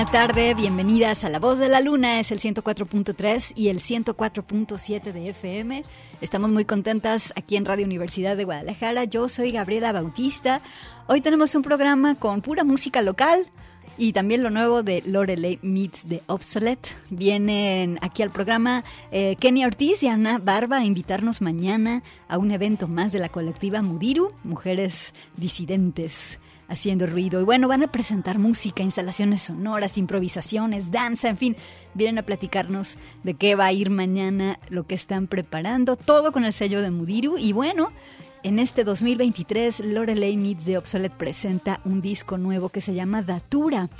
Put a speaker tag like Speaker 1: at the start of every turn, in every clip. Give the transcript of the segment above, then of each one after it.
Speaker 1: Buena tarde, bienvenidas a La Voz de la Luna, es el 104.3 y el 104.7 de FM. Estamos muy contentas aquí en Radio Universidad de Guadalajara. Yo soy Gabriela Bautista. Hoy tenemos un programa con pura música local y también lo nuevo de Lorelei Meets the Obsolete. Vienen aquí al programa eh, Kenny Ortiz y Ana Barba a invitarnos mañana a un evento más de la colectiva Mudiru, Mujeres Disidentes haciendo ruido. Y bueno, van a presentar música, instalaciones sonoras, improvisaciones, danza, en fin, vienen a platicarnos de qué va a ir mañana, lo que están preparando, todo con el sello de Mudiru. Y bueno, en este 2023, Lorelei Meets the Obsolete presenta un disco nuevo que se llama Datura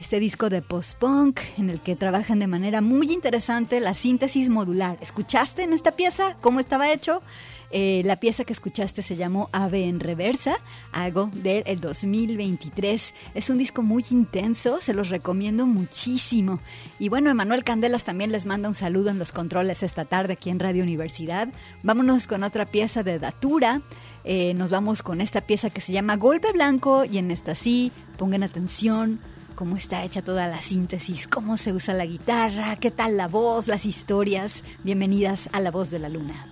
Speaker 1: este disco de post-punk en el que trabajan de manera muy interesante la síntesis modular. ¿Escuchaste en esta pieza cómo estaba hecho? Eh, la pieza que escuchaste se llamó Ave en Reversa, algo del 2023. Es un disco muy intenso, se los recomiendo muchísimo. Y bueno, Emanuel Candelas también les manda un saludo en los controles esta tarde aquí en Radio Universidad. Vámonos con otra pieza de Datura. Eh, nos vamos con esta pieza que se llama Golpe Blanco y en esta sí, pongan atención cómo está hecha toda la síntesis, cómo se usa la guitarra, qué tal la voz, las historias. Bienvenidas a La Voz de la Luna.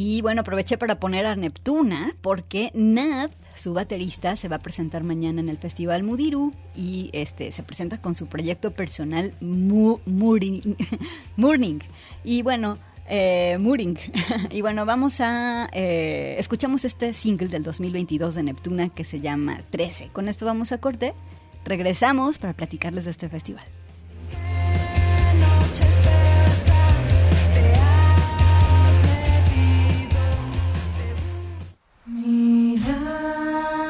Speaker 1: Y bueno, aproveché para poner a Neptuna porque Nad, su baterista, se va a presentar mañana en el Festival Mudiru y este se presenta con su proyecto personal Mooring. Y bueno, eh, y bueno, vamos a... Eh, escuchamos este single del 2022 de Neptuna que se llama 13. Con esto vamos a corte. Regresamos para platicarles de este festival.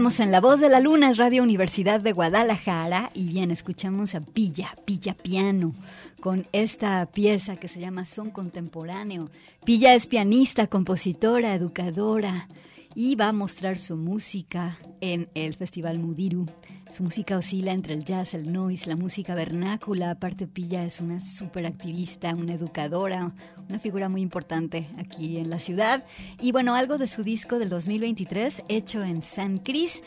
Speaker 1: Estamos en La Voz de la Luna, es Radio Universidad de Guadalajara. Y bien, escuchamos a Pilla, Pilla Piano, con esta pieza que se llama Son Contemporáneo. Pilla es pianista, compositora, educadora y va a mostrar su música en el Festival Mudiru. Su música oscila entre el jazz, el noise, la música vernácula. Aparte, Pilla es una súper activista, una educadora, una figura muy importante aquí en la ciudad. Y bueno, algo de su disco del 2023, hecho en San Cris.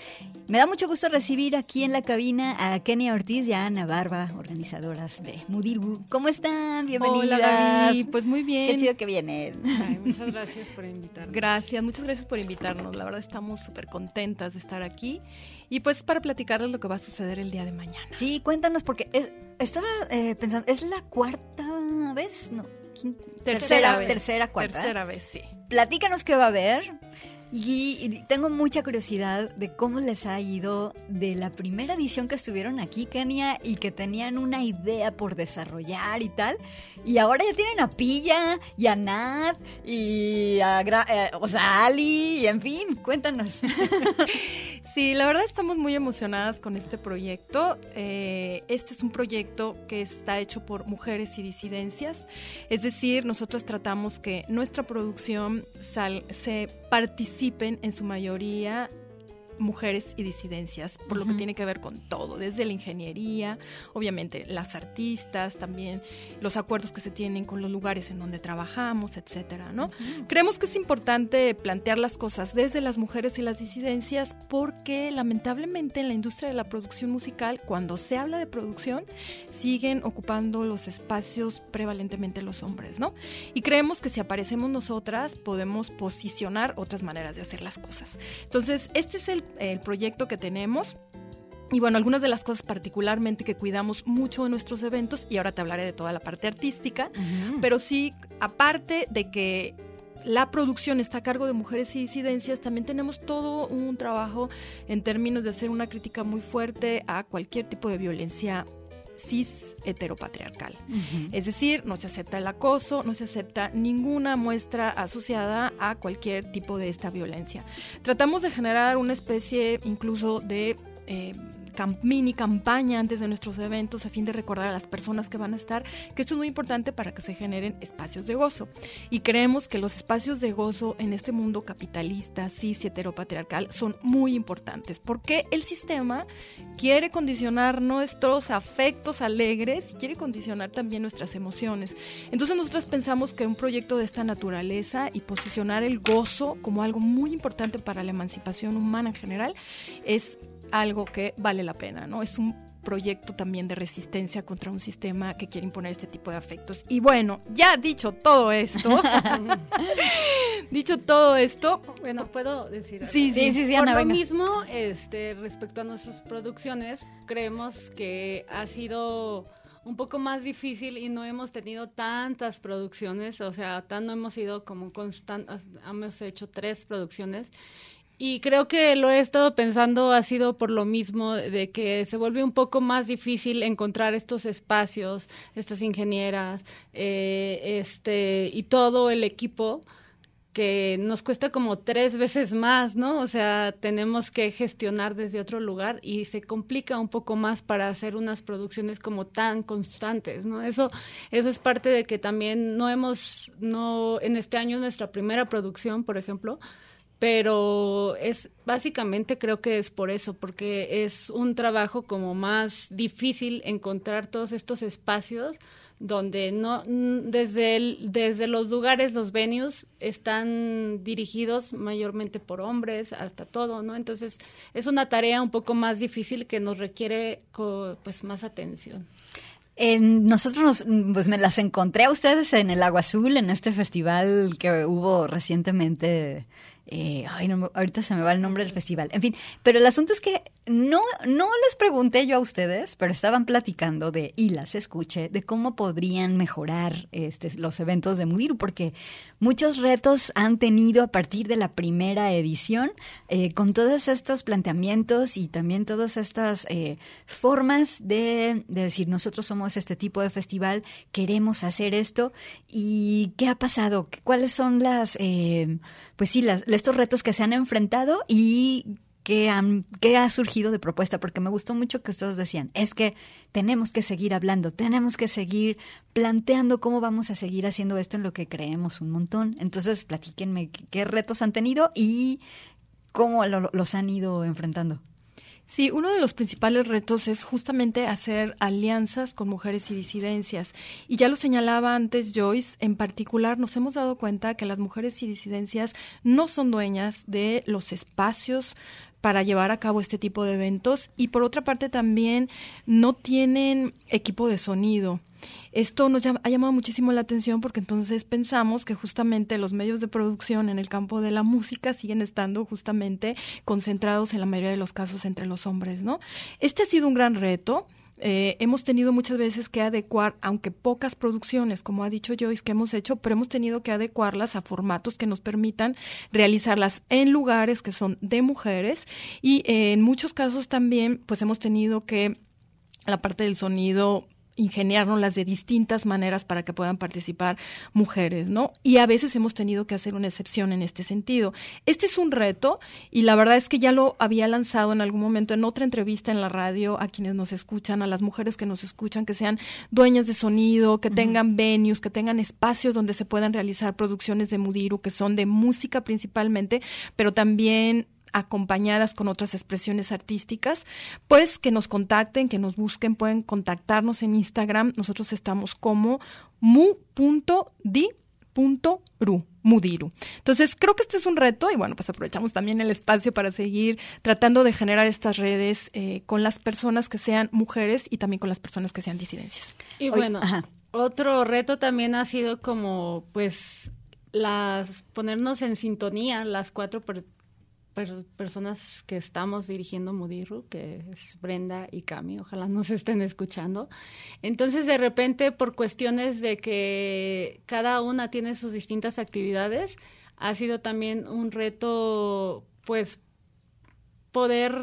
Speaker 1: Me da mucho gusto recibir aquí en la cabina a Kenia Ortiz y a Ana Barba, organizadoras de Mudiru. ¿Cómo están? Bienvenidas.
Speaker 2: Hola, Gaby. Pues muy bien.
Speaker 1: Qué chido que vienen.
Speaker 3: muchas gracias por invitarnos.
Speaker 2: Gracias, muchas gracias por invitarnos. La verdad estamos súper contentas de estar aquí. Y pues para platicarles lo que va a suceder el día de mañana.
Speaker 1: Sí, cuéntanos, porque estaba eh, pensando, ¿es la cuarta vez? No,
Speaker 2: tercera, vez.
Speaker 1: Tercera, cuarta.
Speaker 2: Tercera vez, sí.
Speaker 1: Platícanos qué va a haber. Y, tengo mucha curiosidad de cómo les ha ido de la primera edición que estuvieron aquí, Kenia, y que tenían una idea por desarrollar y tal. Y ahora ya tienen a Pilla y a Nat y a, eh, o sea, Ali, y en fin, cuéntanos.
Speaker 2: Sí, la verdad estamos muy emocionadas con este proyecto. Eh, este es un proyecto que está hecho por mujeres y disidencias. Es decir, nosotros tratamos que nuestra producción se participen en su mayoría mujeres y disidencias, por lo que tiene que ver con todo, desde la ingeniería, obviamente las artistas, también los acuerdos que se tienen con los lugares en donde trabajamos, etcétera, ¿no? Creemos que es importante plantear las cosas desde las mujeres y las disidencias porque lamentablemente en la industria de la producción musical, cuando se habla de producción, siguen ocupando los espacios prevalentemente los hombres, ¿no? Y creemos que si aparecemos nosotras podemos posicionar otras maneras de hacer las cosas. Entonces, este es el el, proyecto que tenemos. Y bueno, algunas de las cosas particularmente que cuidamos mucho en nuestros eventos, y ahora te hablaré de toda la parte artística, pero sí, aparte de que la producción está a cargo de mujeres y disidencias, también tenemos todo un trabajo en términos de hacer una crítica muy fuerte a cualquier tipo de violencia cis heteropatriarcal. Es decir, no se acepta el acoso, no se acepta ninguna muestra asociada a cualquier tipo de esta violencia. Tratamos de generar una especie incluso de... Eh, mini campaña antes de nuestros eventos a fin de recordar a las personas que van a estar que esto es muy importante para que se generen espacios de gozo. Y creemos que los espacios de gozo en este mundo capitalista, cis y heteropatriarcal son muy importantes porque el sistema quiere condicionar nuestros afectos alegres y quiere condicionar también nuestras emociones. Entonces nosotros pensamos que un proyecto de esta naturaleza y posicionar el gozo como algo muy importante para la emancipación humana en general es algo que vale la pena, ¿no? Es un proyecto también de resistencia contra un sistema que quiere imponer este tipo de afectos. Y bueno, ya dicho todo esto, dicho todo esto,
Speaker 3: bueno, puedo decir. Algo?
Speaker 2: Sí, sí, sí, sí,
Speaker 3: Por lo mismo, este, respecto a nuestras producciones, creemos que ha sido un poco más difícil y no hemos tenido tantas producciones, o sea, tan no hemos ido como constantes, hemos hecho tres producciones y creo que lo he estado pensando ha sido por lo mismo de que se vuelve un poco más difícil encontrar estos espacios, estas ingenieras, eh, este y todo el equipo que nos cuesta como tres veces más, ¿no? O sea, tenemos que gestionar desde otro lugar y se complica un poco más para hacer unas producciones como tan constantes, ¿no? Eso, eso es parte de que también no hemos, no, en este año nuestra primera producción, por ejemplo, pero es básicamente creo que es por eso, porque es un trabajo como más difícil encontrar todos estos espacios donde no desde el, desde los lugares los venues están dirigidos mayormente por hombres hasta todo, ¿no? Entonces es una tarea un poco más difícil que nos requiere pues más atención.
Speaker 1: nosotros pues me las encontré a ustedes en el Agua Azul, en este festival que hubo recientemente eh, ay, no, ahorita se me va el nombre del festival. En fin, pero el asunto es que no, no les pregunté yo a ustedes, pero estaban platicando de, y las escuché, de cómo podrían mejorar este, los eventos de Mudiru, porque muchos retos han tenido a partir de la primera edición, eh, con todos estos planteamientos y también todas estas eh, formas de, de decir, nosotros somos este tipo de festival, queremos hacer esto, y qué ha pasado, cuáles son las, pues sí, las estos retos que se han enfrentado y qué, han, qué ha surgido de propuesta, porque me gustó mucho que ustedes decían, es que tenemos que seguir hablando, tenemos que seguir planteando cómo vamos a seguir haciendo esto en lo que creemos un montón. Entonces, platíquenme qué retos han tenido y cómo los han ido enfrentando.
Speaker 2: Sí, uno de los principales retos es justamente hacer alianzas con mujeres y disidencias. Y ya lo señalaba antes Joyce, en particular nos hemos dado cuenta que las mujeres y disidencias no son dueñas de los espacios para llevar a cabo este tipo de eventos y por otra parte también no tienen equipo de sonido. Esto nos ha llamado muchísimo la atención porque entonces pensamos que justamente los medios de producción en el campo de la música siguen estando justamente concentrados en la mayoría de los casos entre los hombres, ¿no? Este ha sido un gran reto. Eh, hemos tenido muchas veces que adecuar, aunque pocas producciones, como ha dicho Joyce, que hemos hecho, pero hemos tenido que adecuarlas a formatos que nos permitan realizarlas en lugares que son de mujeres. Y eh, en muchos casos también, pues hemos tenido que la parte del sonido ingeniárnoslas de distintas maneras para que puedan participar mujeres, ¿no? Y a veces hemos tenido que hacer una excepción en este sentido. Este es un reto y la verdad es que ya lo había lanzado en algún momento en otra entrevista en la radio a quienes nos escuchan, a las mujeres que nos escuchan, que sean dueñas de sonido, que tengan venues, que tengan espacios donde se puedan realizar producciones de Mudiru, que son de música principalmente, pero también acompañadas con otras expresiones artísticas, pues que nos contacten, que nos busquen, pueden contactarnos en Instagram. Nosotros estamos como mu.di.ru. Mudiru. Entonces, creo que este es un reto y bueno, pues aprovechamos también el espacio para seguir tratando de generar estas redes eh, con las personas que sean mujeres y también con las personas que sean disidencias.
Speaker 3: Y bueno, otro reto también ha sido como pues las ponernos en sintonía las cuatro personas que estamos dirigiendo Mudirru, que es Brenda y Cami, ojalá nos estén escuchando. Entonces, de repente, por cuestiones de que cada una tiene sus distintas actividades, ha sido también un reto, pues, poder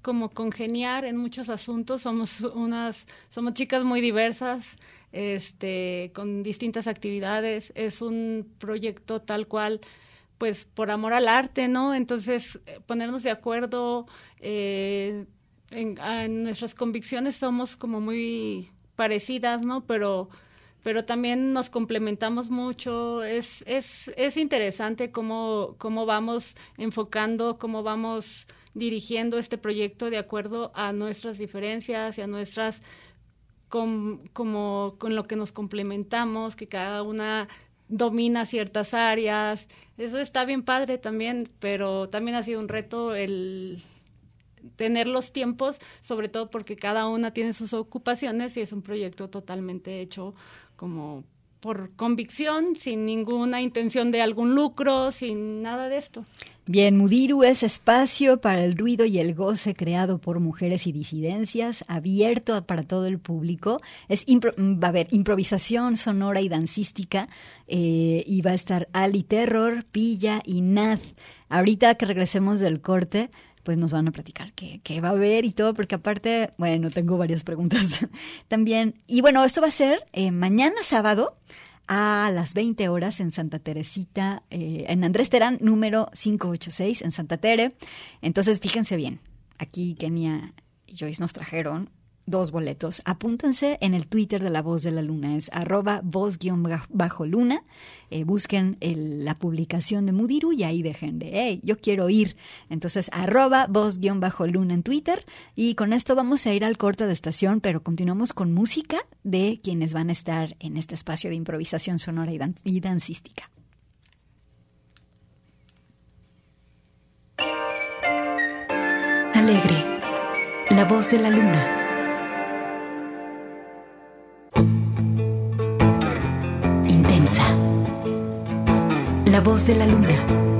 Speaker 3: como congeniar en muchos asuntos. Somos unas, somos chicas muy diversas, este, con distintas actividades. Es un proyecto tal cual pues por amor al arte, ¿no? Entonces, eh, ponernos de acuerdo eh, en, nuestras convicciones somos como muy parecidas, ¿no? Pero, pero también nos complementamos mucho. Es, es, es interesante cómo, cómo vamos enfocando, cómo vamos dirigiendo este proyecto de acuerdo a nuestras diferencias y a nuestras como con lo que nos complementamos, que cada una domina ciertas áreas. Eso está bien padre también, pero también ha sido un reto el tener los tiempos, sobre todo porque cada una tiene sus ocupaciones y es un proyecto totalmente hecho como por convicción, sin ninguna intención de algún lucro, sin nada de esto.
Speaker 1: Bien, Mudiru es espacio para el ruido y el goce creado por mujeres y disidencias, abierto para todo el público. Es va a haber improvisación sonora y dancística eh, y va a estar Ali Terror, Pilla y Nath. Ahorita que regresemos del corte, pues nos van a platicar qué, va a haber y todo, porque aparte, bueno, tengo varias preguntas también. Y bueno, esto va a ser eh, mañana sábado a las 20 horas en Santa Teresita, eh, en Andrés Terán, número 586, en Santa Tere. Entonces, fíjense bien, aquí Kenia y Joyce nos trajeron dos boletos. Apúntense en el Twitter de La Voz de la Luna, es arroba voz-luna. Eh, busquen la publicación de Mudiru y ahí dejen de, hey, yo quiero ir. Entonces, arroba voz-luna en Twitter. Y con esto vamos a ir al corte de estación, pero continuamos con música de quienes van a estar en este espacio de improvisación sonora y, y dancística. Alegre, la voz de la luna. La voz de la luna.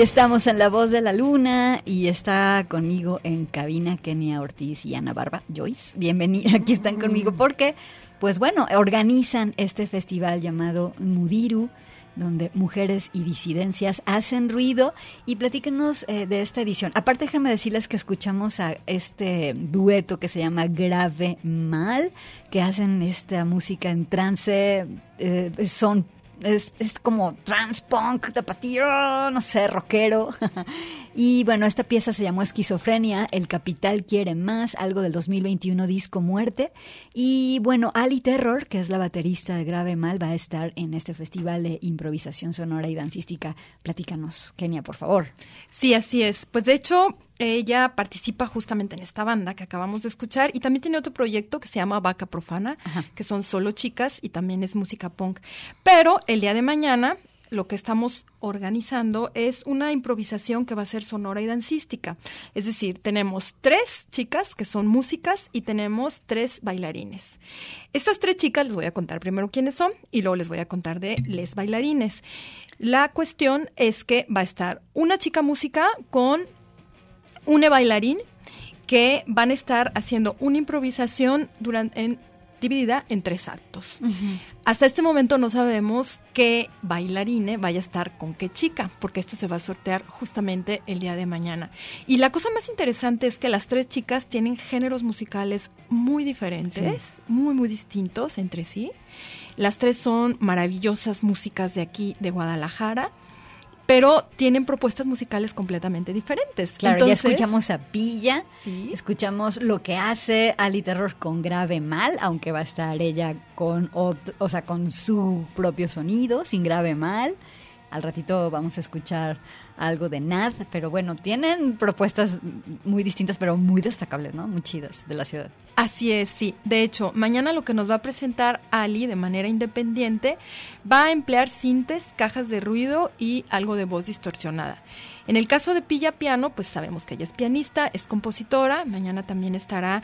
Speaker 1: Aquí estamos en La Voz de la Luna y está conmigo en cabina Kenia Ortiz y Ana Barba. Joyce, bienvenida, aquí están conmigo porque, pues bueno, organizan este festival llamado Mudiru donde mujeres y disidencias hacen ruido y platíquenos eh, de esta edición. Aparte, déjenme decirles que escuchamos a este dueto que se llama Grave Mal, que hacen esta música en trance, eh, son es, es como trans punk, tapatío, no sé, rockero. y bueno, esta pieza se llamó Esquizofrenia, El Capital quiere más, algo del 2021 disco Muerte. Y bueno, Ali Terror, que es la baterista de Grave Mal, va a estar en este festival de improvisación sonora y dancística. Platícanos, Kenia, por favor.
Speaker 2: Sí, así es. Pues de hecho, ella participa justamente en esta banda que acabamos de escuchar y también tiene otro proyecto que se llama Vaca Profana, que son solo chicas y también es música punk. Pero el día de mañana lo que estamos organizando es una improvisación que va a ser sonora y dancística. Es decir, tenemos tres chicas que son músicas y tenemos tres bailarines. Estas tres chicas les voy a contar primero quiénes son y luego les voy a contar de les bailarines. La cuestión es que va a estar una chica música con un bailarín que van a estar haciendo una improvisación durante, en, dividida en tres actos. Hasta este momento no sabemos qué bailarine vaya a estar con qué chica, porque esto se va a sortear justamente el día de mañana. Y la cosa más interesante es que las tres chicas tienen géneros musicales muy diferentes, muy, muy distintos entre sí. Las tres son maravillosas músicas de aquí, de Guadalajara pero tienen propuestas musicales completamente diferentes.
Speaker 1: Claro, ya escuchamos a Pilla, escuchamos lo que hace Ali Terror con grave mal, aunque va a estar ella con, o sea, con su propio sonido, sin grave mal. Al ratito vamos a escuchar algo de Nad, pero bueno, tienen propuestas muy distintas, pero muy destacables, ¿no? Muy chidas de la ciudad.
Speaker 2: Así es, sí. De hecho, mañana lo que nos va a presentar Ali de manera independiente va a emplear sintes, cajas de ruido y algo de voz distorsionada. En el caso de Pilla Piano, pues sabemos que ella es pianista, es compositora, mañana también estará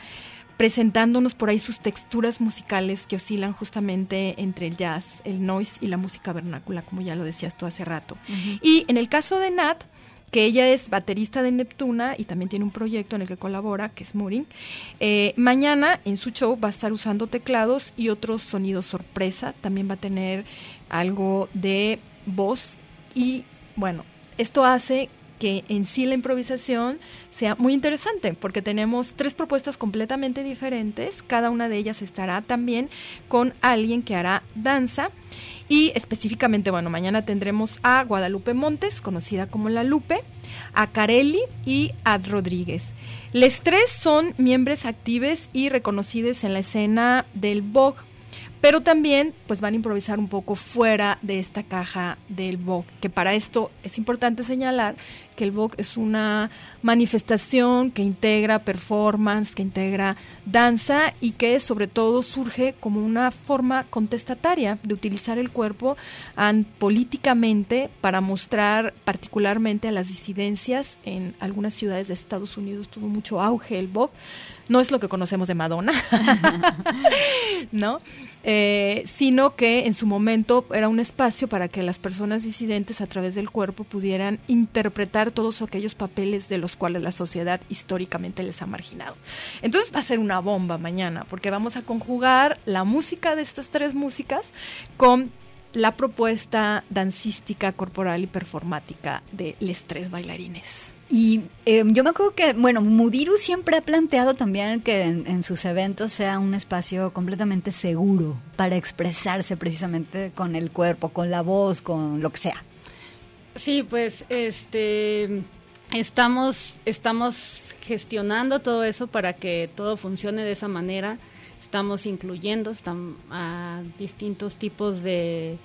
Speaker 2: presentándonos por ahí sus texturas musicales que oscilan justamente entre el jazz, el noise y la música vernácula, como ya lo decías tú hace rato. Y en el caso de Nat, que ella es baterista de Neptuna y también tiene un proyecto en el que colabora, que es Mooring. Eh, mañana en su show va a estar usando teclados y otros sonidos sorpresa. También va a tener algo de voz y bueno, esto hace que en sí la improvisación sea muy interesante, porque tenemos tres propuestas completamente diferentes, cada una de ellas estará también con alguien que hará danza y específicamente, bueno, mañana tendremos a Guadalupe Montes, conocida como La Lupe, a Carelli y a Rodríguez. Les tres son miembros activos y reconocidos en la escena del Vogue pero también pues van a improvisar un poco fuera de esta caja del Vogue, que para esto es importante señalar que el Vogue es una manifestación que integra performance, que integra danza y que sobre todo surge como una forma contestataria de utilizar el cuerpo políticamente para mostrar particularmente a las disidencias en algunas ciudades de Estados Unidos tuvo mucho auge el Vogue. No es lo que conocemos de Madonna, ¿no? Eh, sino que en su momento era un espacio para que las personas disidentes a través del cuerpo pudieran interpretar todos aquellos papeles de los cuales la sociedad históricamente les ha marginado. Entonces va a ser una bomba mañana, porque vamos a conjugar la música de estas tres músicas con la propuesta dancística, corporal y performática de los tres bailarines.
Speaker 1: Y eh, yo me acuerdo que, bueno, Mudiru siempre ha planteado también que en, sus eventos sea un espacio completamente seguro para expresarse precisamente con el cuerpo, con la voz, con lo que sea.
Speaker 3: Sí, pues este estamos estamos gestionando todo eso para que todo funcione de esa manera. Estamos incluyendo a distintos tipos de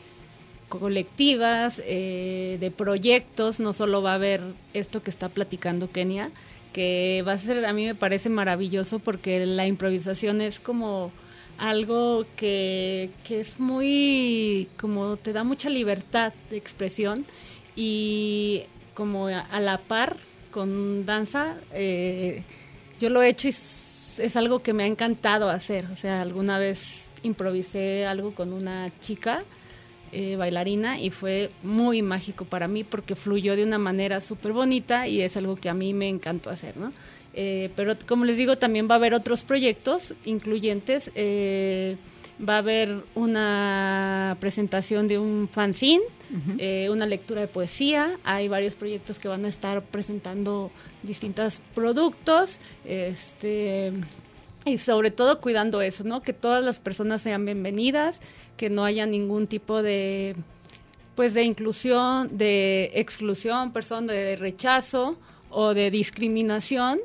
Speaker 3: colectivas, eh, de proyectos, no solo va a haber esto que está platicando Kenia, que va a ser, a mí me parece maravilloso porque la improvisación es como algo que, que es muy, como te da mucha libertad de expresión y como a, la par con danza, eh, yo lo he hecho y es, es algo que me ha encantado hacer, o sea, alguna vez improvisé algo con una chica eh, bailarina y fue muy mágico para mí porque fluyó de una manera súper bonita y es algo que a mí me encantó hacer, ¿no? Eh, pero como les digo, también va a haber otros proyectos incluyentes. Eh, va a haber una presentación de un fanzine, una lectura de poesía. Hay varios proyectos que van a estar presentando distintos productos. Este, y sobre todo cuidando eso, ¿no? Que todas las personas sean bienvenidas, que no haya ningún tipo de pues de inclusión, de exclusión, perdón, de rechazo o de discriminación.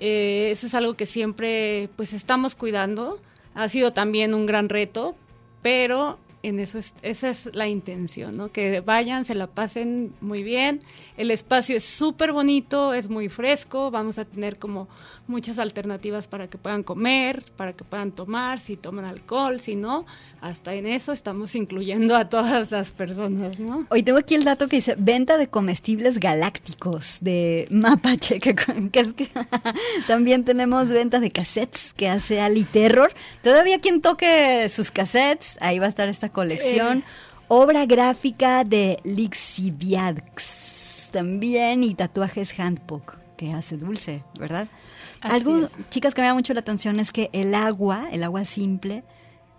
Speaker 3: Eh, eso es algo que siempre pues estamos cuidando. Ha sido también un gran reto, pero en eso es, esa es la intención, ¿no? Que vayan, se la pasen muy bien. El espacio es súper bonito, es muy fresco, vamos a tener como muchas alternativas para que puedan comer, para que puedan tomar, si toman alcohol, si no, hasta en eso estamos incluyendo a todas las personas, ¿no?
Speaker 1: Hoy tengo aquí el dato que dice venta de comestibles galácticos de Mapache, que, es que también tenemos venta de cassettes que hace Ali Terror. Todavía quien toque sus cassettes, ahí va a estar esta colección. Eh. Obra gráfica de Lixiviax también y tatuajes Handbook que hace Dulce, ¿verdad? Algo, chicas, que me da mucho la atención es que el agua, el agua simple,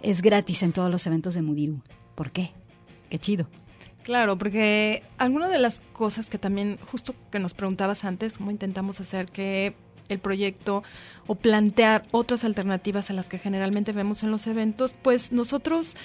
Speaker 1: es gratis en todos los eventos de Mudiru. ¿Por qué? Qué chido.
Speaker 2: Claro, porque alguna de las cosas que también, justo que nos preguntabas antes, cómo intentamos hacer que el proyecto o plantear otras alternativas a las que generalmente vemos en los eventos, pues nosotros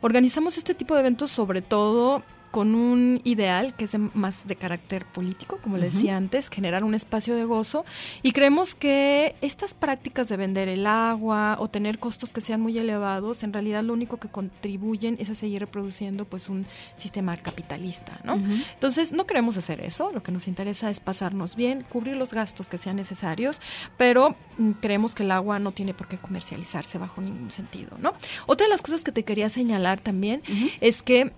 Speaker 2: organizamos este tipo de eventos sobre todo con un ideal que es más de carácter político, como le decía antes, generar un espacio de gozo. Y creemos que estas prácticas de vender el agua o tener costos que sean muy elevados, en realidad lo único que contribuyen es a seguir reproduciendo pues un sistema capitalista, ¿no? Entonces, no queremos hacer eso, lo que nos interesa es pasarnos bien, cubrir los gastos que sean necesarios, pero mm, creemos que el agua no tiene por qué comercializarse bajo ningún sentido, ¿no? Otra de las cosas que te quería señalar también es que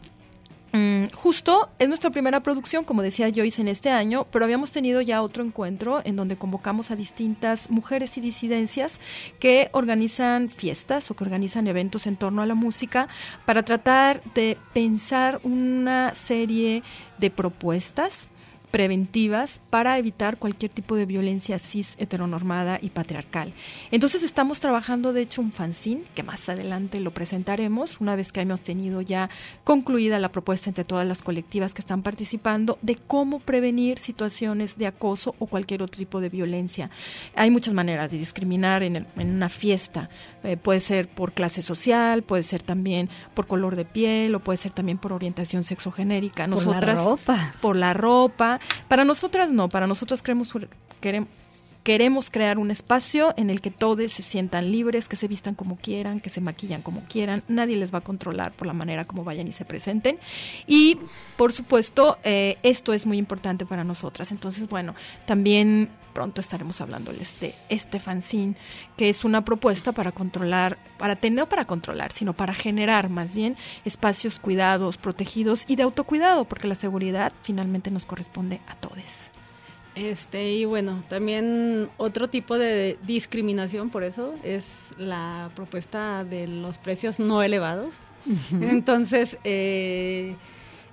Speaker 2: Mm, justo es nuestra primera producción, como decía Joyce, en este año, pero habíamos tenido ya otro encuentro en donde convocamos a distintas mujeres y disidencias que organizan fiestas o que organizan eventos en torno a la música para tratar de pensar una serie de propuestas preventivas para evitar cualquier tipo de violencia cis heteronormada y patriarcal. Entonces estamos trabajando de hecho un fanzine que más adelante lo presentaremos una vez que hemos tenido ya concluida la propuesta entre todas las colectivas que están participando de cómo prevenir situaciones de acoso o cualquier otro tipo de violencia. Hay muchas maneras de discriminar en, una fiesta. Eh, puede ser por clase social, puede ser también por color de piel o puede ser también por orientación sexogenérica.
Speaker 1: Nosotras, por la ropa.
Speaker 2: Por la ropa. Para nosotras no, para nosotras queremos, queremos crear un espacio en el que todos se sientan libres, que se vistan como quieran, que se maquillan como quieran, nadie les va a controlar por la manera como vayan y se presenten. Y, por supuesto, eh, esto es muy importante para nosotras. Entonces, bueno, también pronto estaremos hablándoles de este fanzine, que es una propuesta para controlar, para tener, no para controlar, sino para generar más bien espacios cuidados, protegidos y de autocuidado, porque la seguridad finalmente nos corresponde a todos.
Speaker 3: Este, y bueno, también otro tipo de discriminación, por eso, es la propuesta de los precios no elevados. Entonces, eh,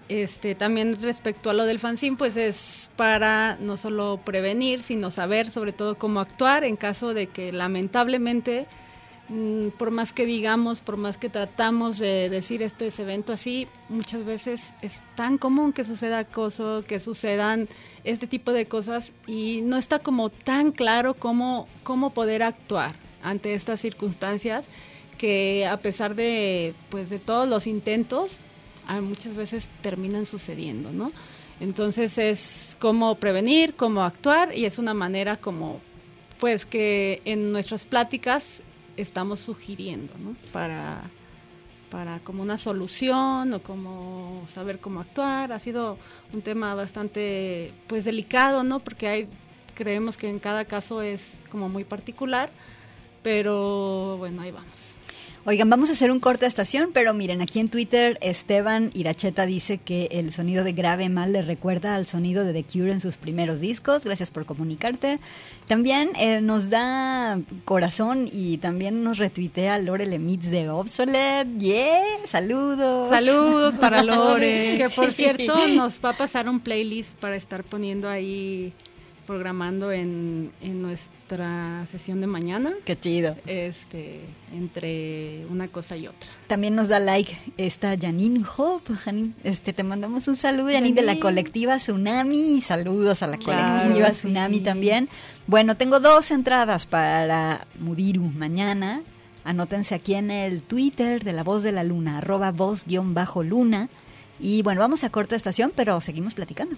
Speaker 3: este, también respecto a lo del fanzine, pues es para no solo prevenir, sino saber sobre todo cómo actuar en caso de que lamentablemente por más que digamos, por más que tratamos de decir esto es evento así, muchas veces es tan común que suceda acoso, que sucedan este tipo de cosas y no está como tan claro cómo, cómo poder actuar ante estas circunstancias que a pesar de pues de todos los intentos muchas veces terminan sucediendo, ¿no? Entonces es cómo prevenir, cómo actuar y es una manera como pues que en nuestras pláticas estamos sugiriendo, ¿no? Para, para como una solución o como saber cómo actuar. Ha sido un tema bastante pues delicado, ¿no? Porque hay creemos que en cada caso es como muy particular, pero bueno, ahí vamos.
Speaker 1: Oigan, vamos a hacer un corte de estación, pero miren, aquí en Twitter Esteban Iracheta dice que el sonido de grave mal le recuerda al sonido de The Cure en sus primeros discos. Gracias por comunicarte. También eh, nos da corazón y también nos retuitea Lore Lemitz de Obsolete. ¡Yeah! ¡Saludos!
Speaker 2: Saludos para Lore.
Speaker 3: que por cierto nos va a pasar un playlist para estar poniendo ahí, programando en, en nuestro sesión de mañana.
Speaker 1: Qué chido.
Speaker 3: Este, entre una cosa y otra.
Speaker 1: También nos da like esta Janine Hope. este, te mandamos un saludo, Janine, de la colectiva Tsunami. Saludos a la colectiva Tsunami también. Bueno, tengo dos entradas para Mudiru mañana. Anótense aquí en el Twitter de la voz de la luna, arroba voz-luna. Y bueno, vamos a corta estación, pero seguimos platicando.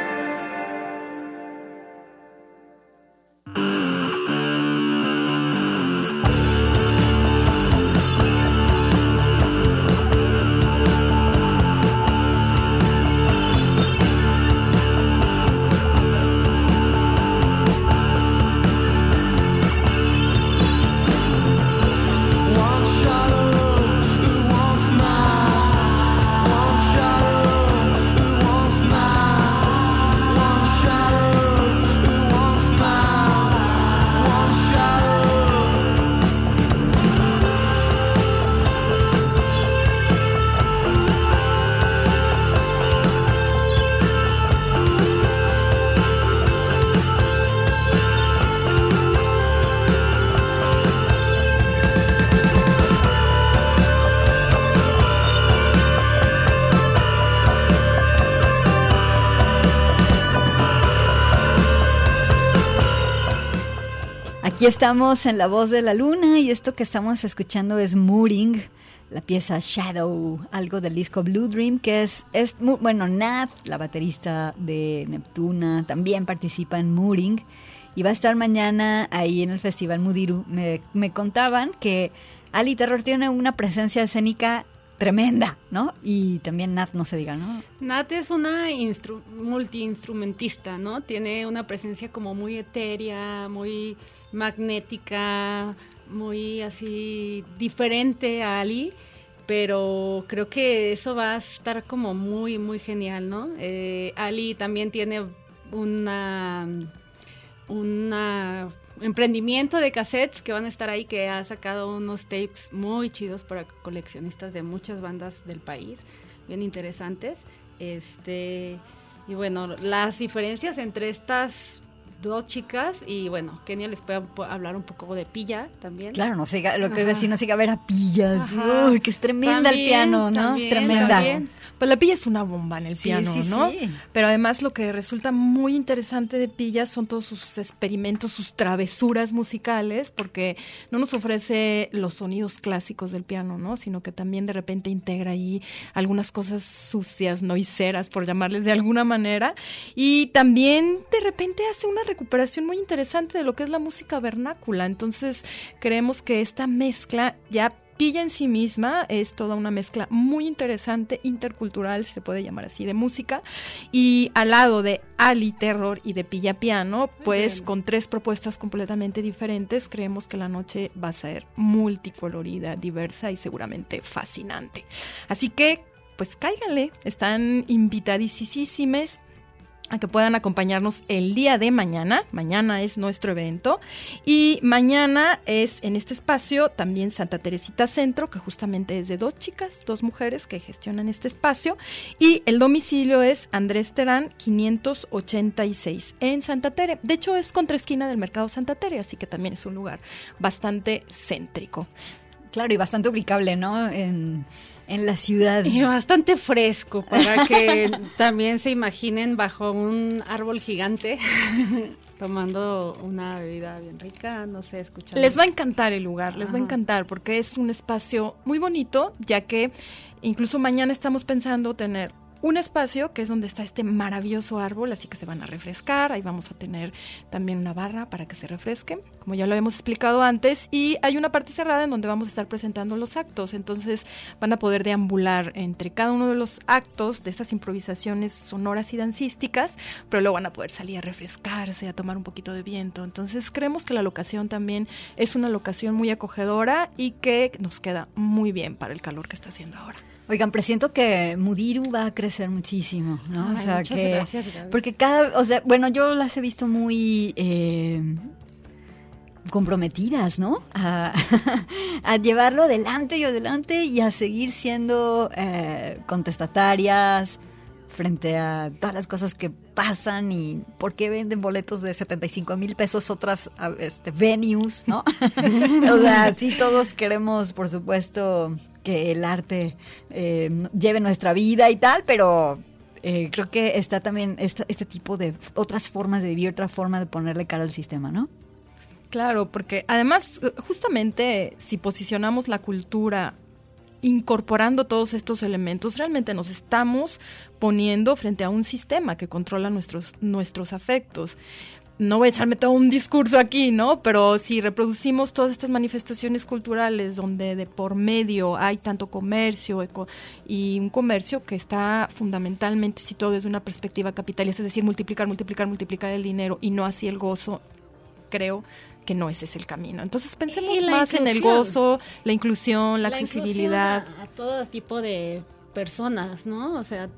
Speaker 1: Aquí estamos en La Voz de la Luna y esto que estamos escuchando es Mooring, la pieza Shadow, algo del disco Blue Dream, que es, bueno, Nat, la baterista de Neptuna, también participa en Mooring y va a estar mañana ahí en el Festival Mudiru. Me, me contaban que Ali Terror tiene una presencia escénica tremenda, ¿no? Y también Nat, no se diga, ¿no?
Speaker 3: Nat es una multiinstrumentista, ¿no? Tiene una presencia como muy etérea, muy magnética, muy así diferente a Ali, pero creo que eso va a estar como muy, muy genial, ¿no? Eh, Ali también tiene una, emprendimiento de cassettes que van a estar ahí, que ha sacado unos tapes muy chidos para coleccionistas de muchas bandas del país, bien interesantes. Este, y bueno, las diferencias entre estas dos chicas y bueno, Kenia les puede hablar un poco de Pilla también.
Speaker 1: Claro, no sé, lo que decir, no sé, a ver a Pilla, que es tremenda el piano, ¿no? tremenda.
Speaker 2: Pues la Pilla es una bomba en el piano, ¿no? Pero además lo que resulta muy interesante de Pilla son todos sus experimentos, sus travesuras musicales, porque no nos ofrece los sonidos clásicos del piano, ¿no? Sino que también de repente integra ahí algunas cosas sucias, noiseras, por llamarles de alguna manera, y también de repente hace una recuperación muy interesante de lo que es la música vernácula. Entonces, creemos que esta mezcla ya Pilla en sí misma es toda una mezcla muy interesante, intercultural, se puede llamar así, de música. Y al lado de Ali Terror y de Pilla Piano, pues con tres propuestas completamente diferentes, creemos que la noche va a ser multicolorida, diversa y seguramente fascinante. Así que, pues cáiganle, están invitadísimas a que puedan acompañarnos el día de mañana. Mañana es nuestro evento. Y mañana es en este espacio también Santa Teresita Centro, que justamente es de dos chicas, dos mujeres que gestionan este espacio. Y el domicilio es Andrés Terán 586 en Santa Tere. De hecho, es contra esquina del Mercado Santa Tere, así que también es un lugar bastante céntrico.
Speaker 1: Claro, y bastante ubicable, ¿no? En en la ciudad.
Speaker 3: Y bastante fresco para que también se imaginen bajo un árbol gigante tomando una bebida bien rica, no sé, escuchando.
Speaker 2: Les va a encantar el lugar, les va a encantar porque es un espacio muy bonito, ya que incluso mañana estamos pensando tener un espacio que es donde está este maravilloso árbol, así que se van a refrescar. Ahí vamos a tener también una barra para que se refresque, como ya lo hemos explicado antes. Y hay una parte cerrada en donde vamos a estar presentando los actos. Entonces van a poder deambular entre cada uno de los actos de estas improvisaciones sonoras y dancísticas, pero luego van a poder salir a refrescarse, a tomar un poquito de viento. Entonces creemos que la locación también es una locación muy acogedora y que nos queda muy bien para el calor que está haciendo ahora.
Speaker 1: Oigan, presiento que Mudiru va a crecer muchísimo, ¿no?
Speaker 3: Ay,
Speaker 1: o sea,
Speaker 3: muchas
Speaker 1: que.
Speaker 3: gracias,
Speaker 1: porque cada. O sea, bueno, yo las he visto muy. eh, comprometidas, ¿no? A, a llevarlo adelante y adelante y a seguir siendo eh, contestatarias frente a todas las cosas que pasan y por qué venden boletos de 75 mil pesos otras este, venues, ¿no? o sea, sí todos queremos, por supuesto, que el arte eh, lleve nuestra vida y tal, pero eh, creo que está también esta- este tipo de otras formas de vivir, otra forma de ponerle cara al sistema, ¿no?
Speaker 2: Claro, porque además, justamente si posicionamos la cultura incorporando todos estos elementos, realmente nos estamos poniendo frente a un sistema que controla nuestros, nuestros afectos. No voy a echarme todo un discurso aquí, ¿no? Pero si reproducimos todas estas manifestaciones culturales donde de por medio hay tanto comercio eco- y un comercio que está fundamentalmente situado desde una perspectiva capitalista, es decir, multiplicar, multiplicar, multiplicar el dinero y no así el gozo, creo que no ese es el camino. Entonces pensemos más en el gozo, la inclusión, la,
Speaker 3: La
Speaker 2: accesibilidad.
Speaker 3: A, a todo tipo de personas, ¿no? O sea,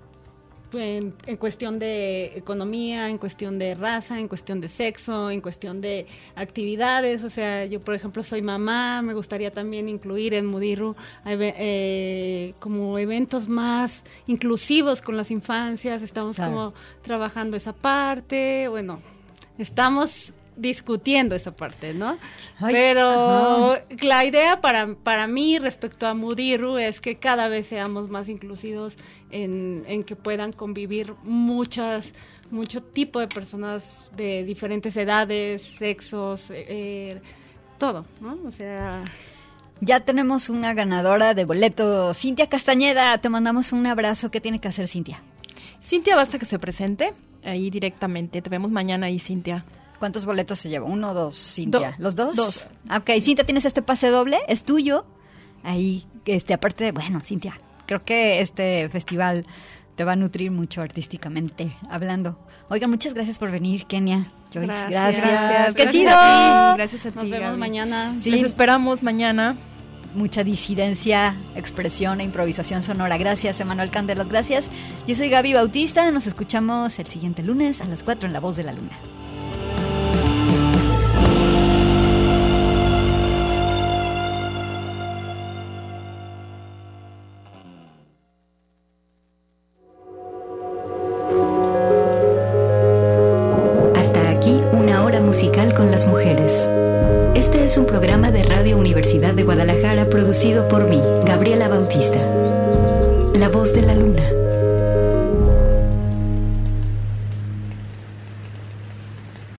Speaker 3: en, en cuestión de economía, en cuestión de raza, en cuestión de sexo, en cuestión de actividades. O sea, yo, por ejemplo, soy mamá, me gustaría también incluir en Mudiru eh, como eventos más inclusivos con las infancias. Estamos
Speaker 1: Claro.
Speaker 3: como trabajando esa parte. Bueno, estamos discutiendo esa parte, ¿no?
Speaker 1: Ay,
Speaker 3: Pero
Speaker 1: ajá.
Speaker 3: la idea para, para mí respecto a Mudiru es que cada vez seamos más inclusivos en, en que puedan convivir muchas, mucho tipo de personas de diferentes edades, sexos, eh, todo, ¿no? O sea,
Speaker 1: Ya tenemos una ganadora de boleto, Cintia Castañeda. Te mandamos un abrazo. ¿Qué tiene que hacer Cintia?
Speaker 2: Cintia, basta que se presente ahí directamente. Te vemos mañana ahí, Cintia.
Speaker 1: ¿Cuántos boletos se lleva? ¿Uno o dos, Cintia?
Speaker 2: Do-
Speaker 1: ¿Los dos?
Speaker 2: dos.
Speaker 1: Ah, Ok, Cintia, tienes este pase doble, es tuyo. Ahí, este, aparte de, bueno, Cintia, creo que este festival te va a nutrir mucho artísticamente hablando. Oigan, muchas gracias por venir, Kenia. Joyce,
Speaker 3: Gracias.
Speaker 1: gracias.
Speaker 2: Gracias.
Speaker 1: ¡Qué
Speaker 2: Gracias
Speaker 1: chido!
Speaker 2: a ti. Gracias a
Speaker 3: nos
Speaker 2: ti.
Speaker 3: vemos
Speaker 2: Gaby.
Speaker 3: mañana.
Speaker 1: Sí.
Speaker 2: Les esperamos mañana.
Speaker 1: Mucha disidencia, expresión e improvisación sonora. Gracias, Emanuel Candelas. Gracias. Yo soy Gaby Bautista. Nos escuchamos el siguiente lunes a las 4 en La Voz de la Luna.